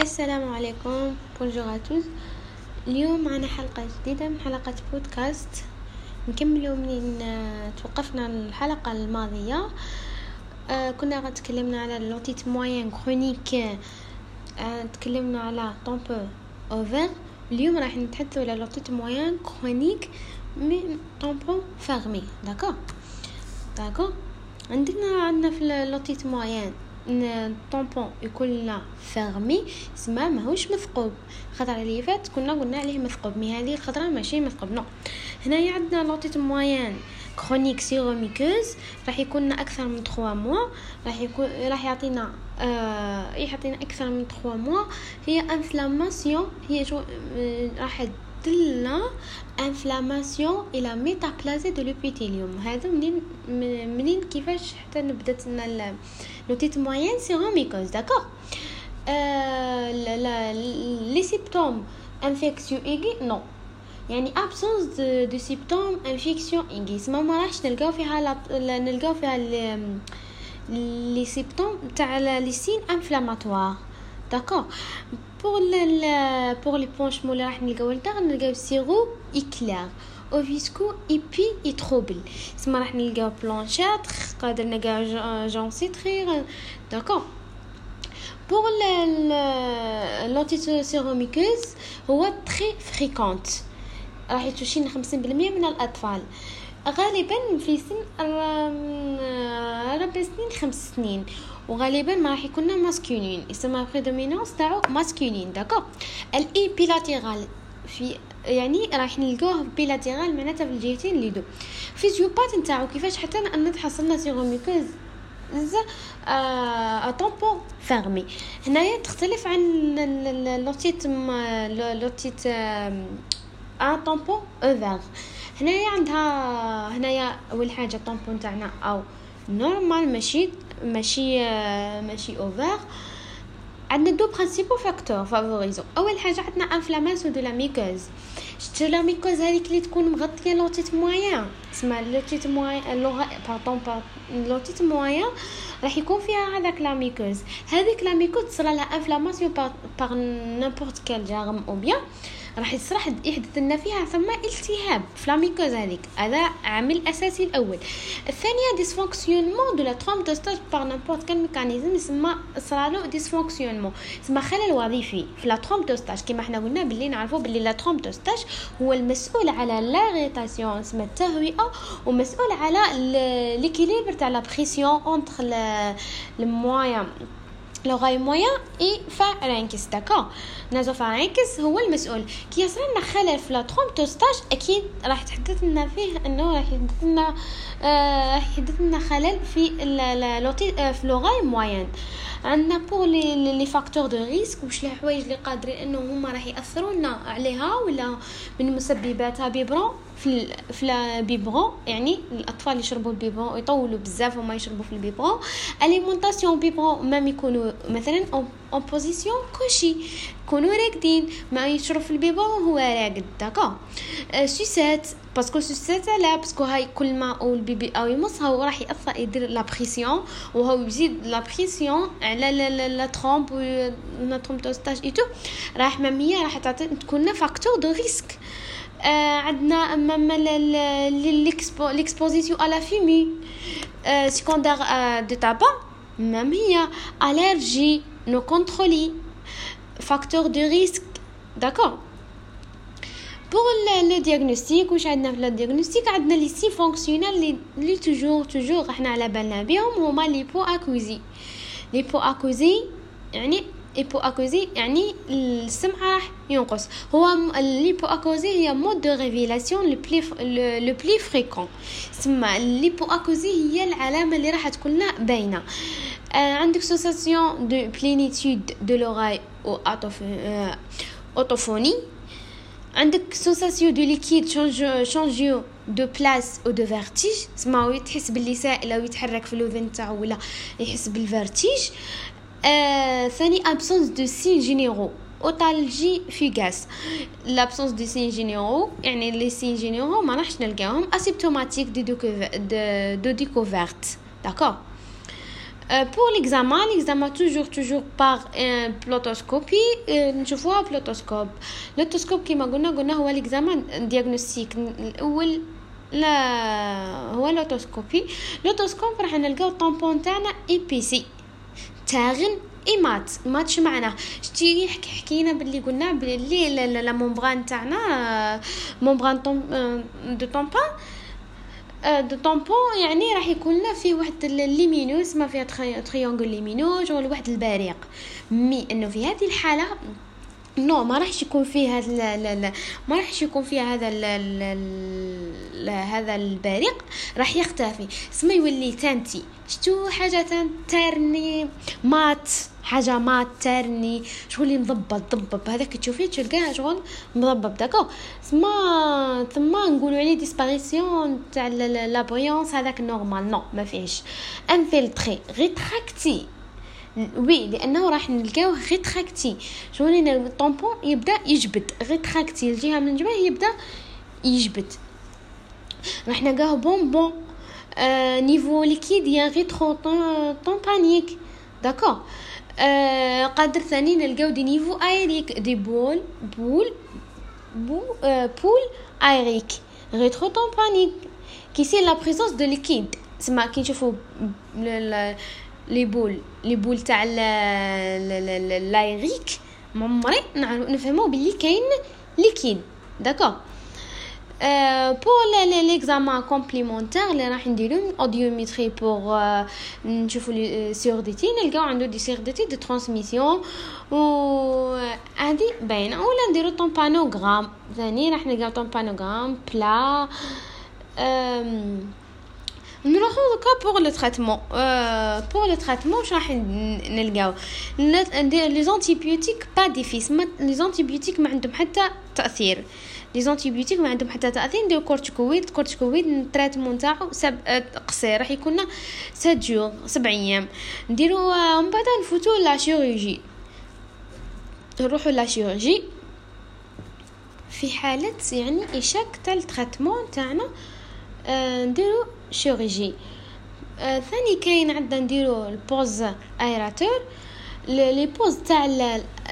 السلام عليكم. bonjour à tous اليوم معنا حلقة جديدة من حلقة بودكاست. نكملوا منين آه، توقفنا الحلقة الماضية. آه، كنا غا تكلمنا على l'otite moyenne chronique تكلمنا على tympan ouvert اليوم راح نتحدثوا على l'otite moyenne chronique من tympan fermé d'accord d'accord عندنا عندنا في l'otite moyenne ال tympan يكون لنا fermé سما ماهوش مثقوب. الخطره اللي فات كنا قلنا عليه مثقوب mais هذه الخطره ماشي مثقوب nous هنايا عندنا l'otite moyenne chronique séromuqueuse راح يكون أكثر من 3 mois راح يكون راح يعطينا آه يعطينا أكثر من 3 mois هي inflammation هي شو آه راح تدلنا inflammation إلى métaplasie de l'épithélium هذا منين منين كيفاش حتى نبدات لنا لوتيت موين سيروميكوز داكوغ لي سيمبتوم انفيكسيون ايغي نو يعني ابسونس دو سيمبتوم انفيكسيون ايغي سما ما راحش نلقاو فيها نلقاو فيها لي سيمبتوم تاع لي سين انفلاماتوار داكوغ بور بور لي بونشمون اللي راح نلقاو لدار نلقاو سيرو clair ou visqueux épais et trouble سما راح نلقاو blanchâtre قادر نلقاو jaune citrin d'accord pour l'otite séromuqueuse هو très fréquente راح يتوشين 50% من الأطفال. غالبا في سن ربع سنين خمس سنين. وغالبا ما راح يكون masculin يسمى prédominance تاعو masculine d'accord elle est bilatérale في يعني راح نلقوه bilatérale معناتها في الجهتين les deux. physiopath نتاعو كيفاش؟ حتى أن تحصلنا séromuqueuse à tympan fermé هنايا تختلف عن l'otite l'otite à tympan ouvert هنايا عندها هنايا أول حاجة tympan نتاعنا أو normal ماشي ماشي ماشي ouvert عندنا deux principaux facteurs favorisants اول حاجة عندنا inflammation de la muqueuse شتو la muqueuse هذيك اللي تكون مغطيه l'otite moyenne اسمها l'otite moyenne l'oreille pardon l'otite moyenne راح يكون فيها هذاك la muqueuse هذيك la muqueuse تصرى لها inflammation par n'importe quel germe ou bien راح يصرح يحدث لنا فيها ثم التهاب ف la muqueuse هذيك. هذا عامل أساسي الأول. الثانية dysfonctionnement de la trompe d'Eustache par n'importe quel mécanisme يسمى صرالو dysfonctionnement يسمى خلل وظيفي في la trompe d'Eustache كما حنا قلنا باللي نعرفوا باللي la trompe d'Eustache هو المسؤول على l'aération اسمها التهوئه ومسؤول على l'équilibre تاع la pression entre الموايا l'oreille moyenne et pharynx d'accord nasopharynx هو المسؤول. كي يصير لنا خلل في لا أكيد راح تحدث لنا فيه إنه راح يحدث لنا آه راح يحدث لنا خلل في l'otite آه في l'oreille moyenne عندنا pour les les facteurs de risque واش الحوايج اللي قادرين إنه هما راح يأثروا لنا عليها ولا من مسبباتها biberon في في ال biberon يعني الأطفال يشربوا ال biberon يطولوا بزاف وما يشربوا في ال biberon. alimentation biberon même يكونوا مثلا en position couchée يكونوا راقدين ما يشرب في ال biberon هو راقد d'accord sucette parce que sucette là parce que هاي كل ما أو ال bébé أو يمص هو راح يأثر يدير la pression وهو يزيد la pression على la la trompe la trompe d'Eustache ايتو راح مامية راح تعطي تكون facteur de risque عندنا même l'exposition à la fumée آه secondaire آه de tabac même l'allergie non contrôlée facteur de risque d'accord pour le diagnostic واش عندنا في le diagnostic عندنا les signes fonctionnels les toujours toujours إحنا على بالنا بهم هما لي بو اكوزي لي بو اكوزي يعني hypoacousie يعني السمع راح ينقص هو l'hypoacousie هي mode de révélation le plus le plus fréquent سما l'hypoacousie هي العلامه اللي راح تكون لنا باينه آه عندك sensation de plénitude de l'oreille ou autophonie عندك sensation de liquide changeant de place ou de vertige تسمى تحس باللي سائل أو يتحرك في الاذن تاعو ولا يحس بال vertige ثاني absence de signes généraux otalgie fugace l'absence de signes généraux يعني les signes généraux ما راحش نلقاهم asymptomatique de de de découverte d'accord pour l'examen l'examen toujours toujours par ب l'otoscopie نشوفوها ب l'otoscope l'otoscope كيما قلنا قلنا هو l'examen diagnostic الأول لا هو l'otoscopie l'otoscope راح نلقاو tympan تاعنا épaissi terne et mat شو معناه شتي حكي حكينا باللي قلنا باللي la membrane تاعنا membrane de tympan de tympan يعني راح يكون له في واحد lumineuse ما فيها triangle lumineux شغل واحد البريق. mais إنه في هذه الحالة non ما راحش يكون فيه هذا لا لا لا ما راحش يكون فيه هذا ال هذا البريق راح يختفي. سما يولي teinté. شتو حاجة terne mat. حاجة mat terne شغل مضبط ضبب. هذاك تشوفيه تلقاه شغل مضبب d'accord. سما ثم نقولوا عليه disparition تاع la brillance هذاك normal non ما فيهش. infiltré rétracté oui لأنه راح نلقاوه rétracté شغل ال tympan يبدأ يجبد. rétracté الجهه من الجبهه يبدأ يجبد. راح نلقاه bombant آه niveau liquidien rétro-tympanique d'accord آه قادر ثاني نلقاو des niveaux aériques des bulles bulles bu آه bulles aériques rétro-tympaniques qui signent la présence de liquide سما كي نشوفو les bulles les bulles تاع l'aérique عمري نفهمو بلي كاين liquide d'accord pour l'examen complémentaire اللي راح نديرو audiométrie pour نشوفو les surdités نلقاو عنده des surdités de transmission و هادي باينة. ولا نديرو tympanogramme ثاني راح نلقاو tympanogramme plat نروحو دوكا pour le traitement pour le traitement واش راح نلقاو les antibiotiques pas d'effet les antibiotiques ما عندهم حتى تأثير. les antibiotiques ما عندهم حتى تأثير. نديرو corticoïdes corticoïdes ال traitement تاعو سب قصير. راح يكون 7 jours 7 أيام. نديرو من بعد نفوتو la chirurgie نروحو la chirurgie في حالة يعني échec تاع ال traitement تاعنا. نديرو chirurgie آه ثاني كاين عندنا نديرو ال pose aérateur les poses تاع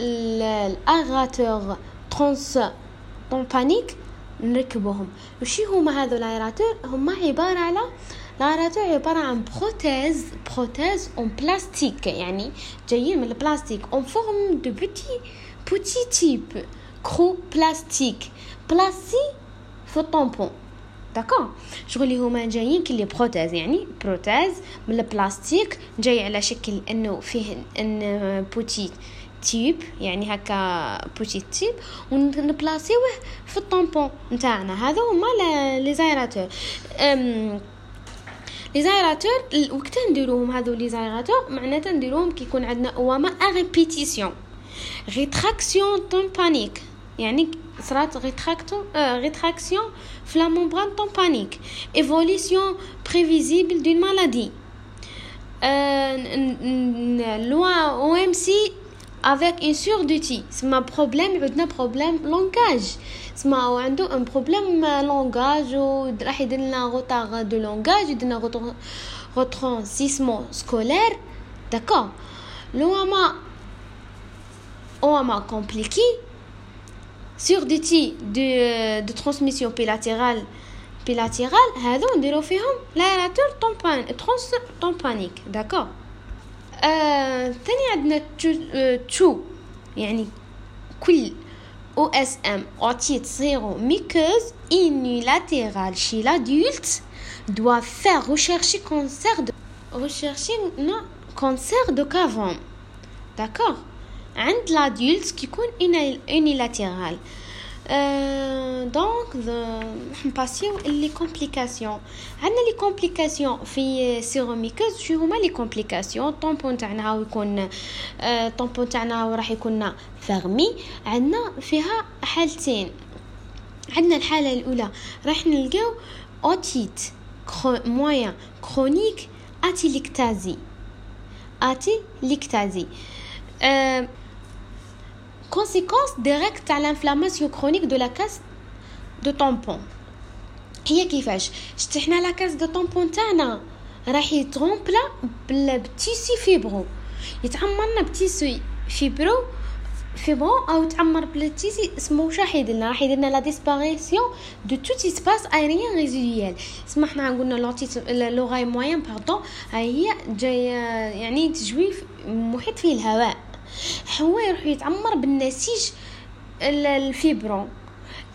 ال aérateur transtympanique نركبوهم. وشي هما هذو ال aérateur هما عبارة على ال aérateur عبارة عن prothèse prothèse en plastique يعني جايين من البلاستيك en forme de petit petit tube creux plastique placé في ال tympan d'accord شغل هما جايين ك les prothèses يعني prothèse من البلاستيك جاي على شكل انه فيه un petit tube يعني هكا petit tube ونبلاسيوه في ال tympan نتاعنا هذا هما les aérateurs les aérateurs وقت نديروهم هذو les aérateurs معناتها نديروهم كي يكون عندنا OMA à répétition rétraction tympanique يعني صرات rétracté rétraction في la membrane tympanique évolution prévisible d'une maladie l'OMC avec une surdité. سما problème عندنا problème langage سما هو عنده un problème langage وراح يدير لنا retard de langage يدير لنا retentissement scolaire داكور لو ما أو ما كومبليكي surdité de, de transmission bilatérale bilatérale هذو نديرو فيهم l'aérateur طومبان ترانس طومبانيك داكور آه ثاني عندنا تو يعني كل او اس ام اوتيت زيرو ميكوز unilatérale chez l'adulte doit faire rechercher cancer de rechercher non cancer de cavum d'accord عند l'adulte كيكون unilatérale donc نباسيو les complications عندنا les complications في séromuqueuse شو هما les complications tympan تاعنا يكون tympan تاعنا راح يكون fermé عندنا فيها حالتين. عندنا الحالة الأولى راح نلقاو otite moyenne chronique atélectasie atélectasie أه conséquence directe à l'inflammation chronique de la caisse de tympan. هي كيفاش شتي حنا la caisse de tympan تاعنا راح يتغومبلا بال tissu fibreux يتعمرنا ب tissu fibreux fibreux أو تعمر بل tissu اسمه واش راح يدير راح يدير la disparition de tout espace aérien résiduel سما حنا قلنا l'otite l'oreille moyenne pardon هي جاي يعني تجويف محيط فيه الهواء هو يروح يتعمر بالنسيج ال fibreux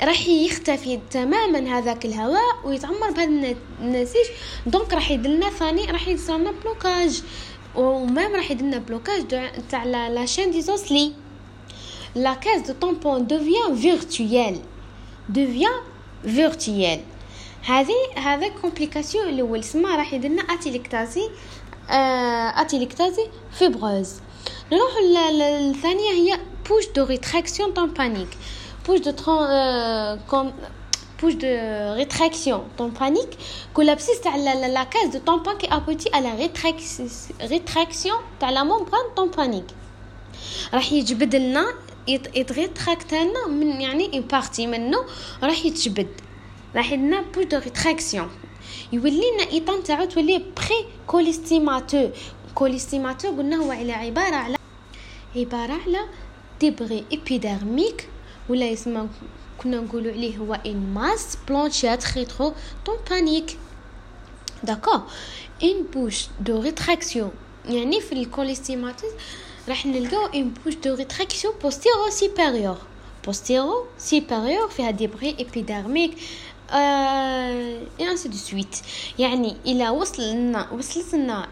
راح يختفي تماما هذاك الهواء ويتعمر بهذا النسيج. donc راح يدلنا ثاني راح يصير blocage. و même راح يدلنا blocage تاع la chaîne des osselets la caisse de tympan devient virtuelle devient virtuelle هذه هذا complication الأول سما راح يدلنا atélectasie آه atélectasie fibreuse. نروح الثانية هي poche de rétraction tympanique poche de euh, comme poche de rétraction tympanique collapsis تاع la caisse de tympan qui aboutit à la rétraction تاع la membrane tympanique راح يجبد لنا يتغيتراكت لنا من يعني une partie منه راح يتجبد. راح لنا poche de rétraction يولي لنا état تاعو تولي pré-cholestéatome cholestéatome قلنا هو على عبارة على عباره على débris épidermiques ولا يسمى كنا نقولوا عليه هو une masse blanchâtre rétro-tympanique d'accord. une poche de rétraction. يعني في ال cholestéatome راح نلقاو une poche de rétraction postéro-supérieure postéro-supérieure فيها débris épidermiques et ainsi de suite يعني إلى وصل لنا وصلت لنا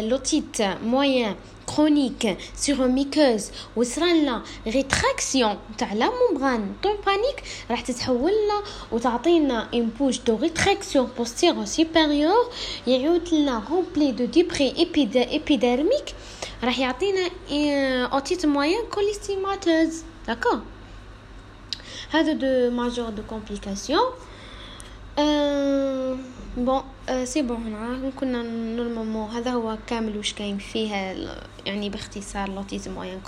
l'otite moyenne chronique séromuqueuse وصرالنا rétraction تاع la membrane tympanique راح تتحول لنا وتعطينا une poche de rétraction postéro-supérieure يعود لنا rempli de débris épidermiques راح يعطينا otite moyenne cholestéatomateuse d'accord هذا deux majeures de complications bon c'est bon هنا كنا normalement هذا هو كامل واش كاين فيه يعني باختصار لوتيزم موين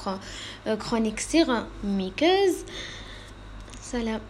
كرونيك سيغ ميكوز سلام.